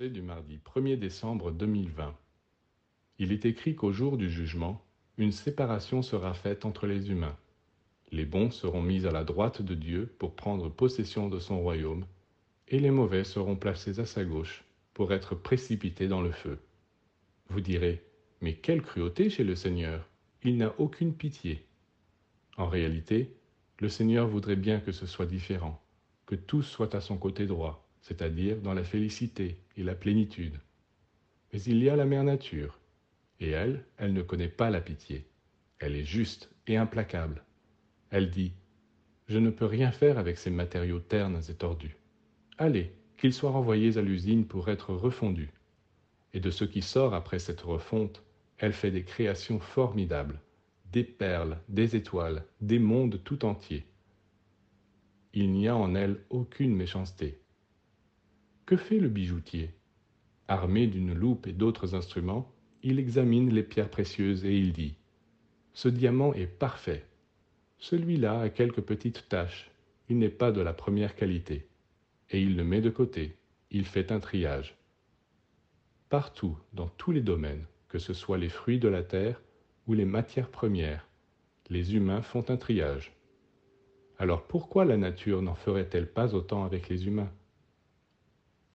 Du mardi 1er décembre 2020. Il est écrit qu'au jour du jugement, une séparation sera faite entre les humains. Les bons seront mis à la droite de Dieu pour prendre possession de son royaume, et les mauvais seront placés à sa gauche pour être précipités dans le feu. Vous direz, mais quelle cruauté chez le Seigneur Il n'a aucune pitié. En réalité, le Seigneur voudrait bien que ce soit différent, que tous soient à son côté droit, c'est-à-dire dans la félicité et la plénitude. Mais il y a la mère nature, et elle, elle ne connaît pas la pitié. Elle est juste et implacable. Elle dit, Je ne peux rien faire avec ces matériaux ternes et tordus. Allez, qu'ils soient renvoyés à l'usine pour être refondus. Et de ce qui sort après cette refonte, elle fait des créations formidables des perles, des étoiles, des mondes tout entiers. Il n'y a en elle aucune méchanceté. Que fait le bijoutier? Armé d'une loupe et d'autres instruments, il examine les pierres précieuses et il dit Ce diamant est parfait. Celui-là a quelques petites taches. Il n'est pas de la première qualité. Et il le met de côté. Il fait un triage. Partout, dans tous les domaines, que ce soit les fruits de la terre, ou les matières premières, les humains font un triage. Alors pourquoi la nature n'en ferait-elle pas autant avec les humains?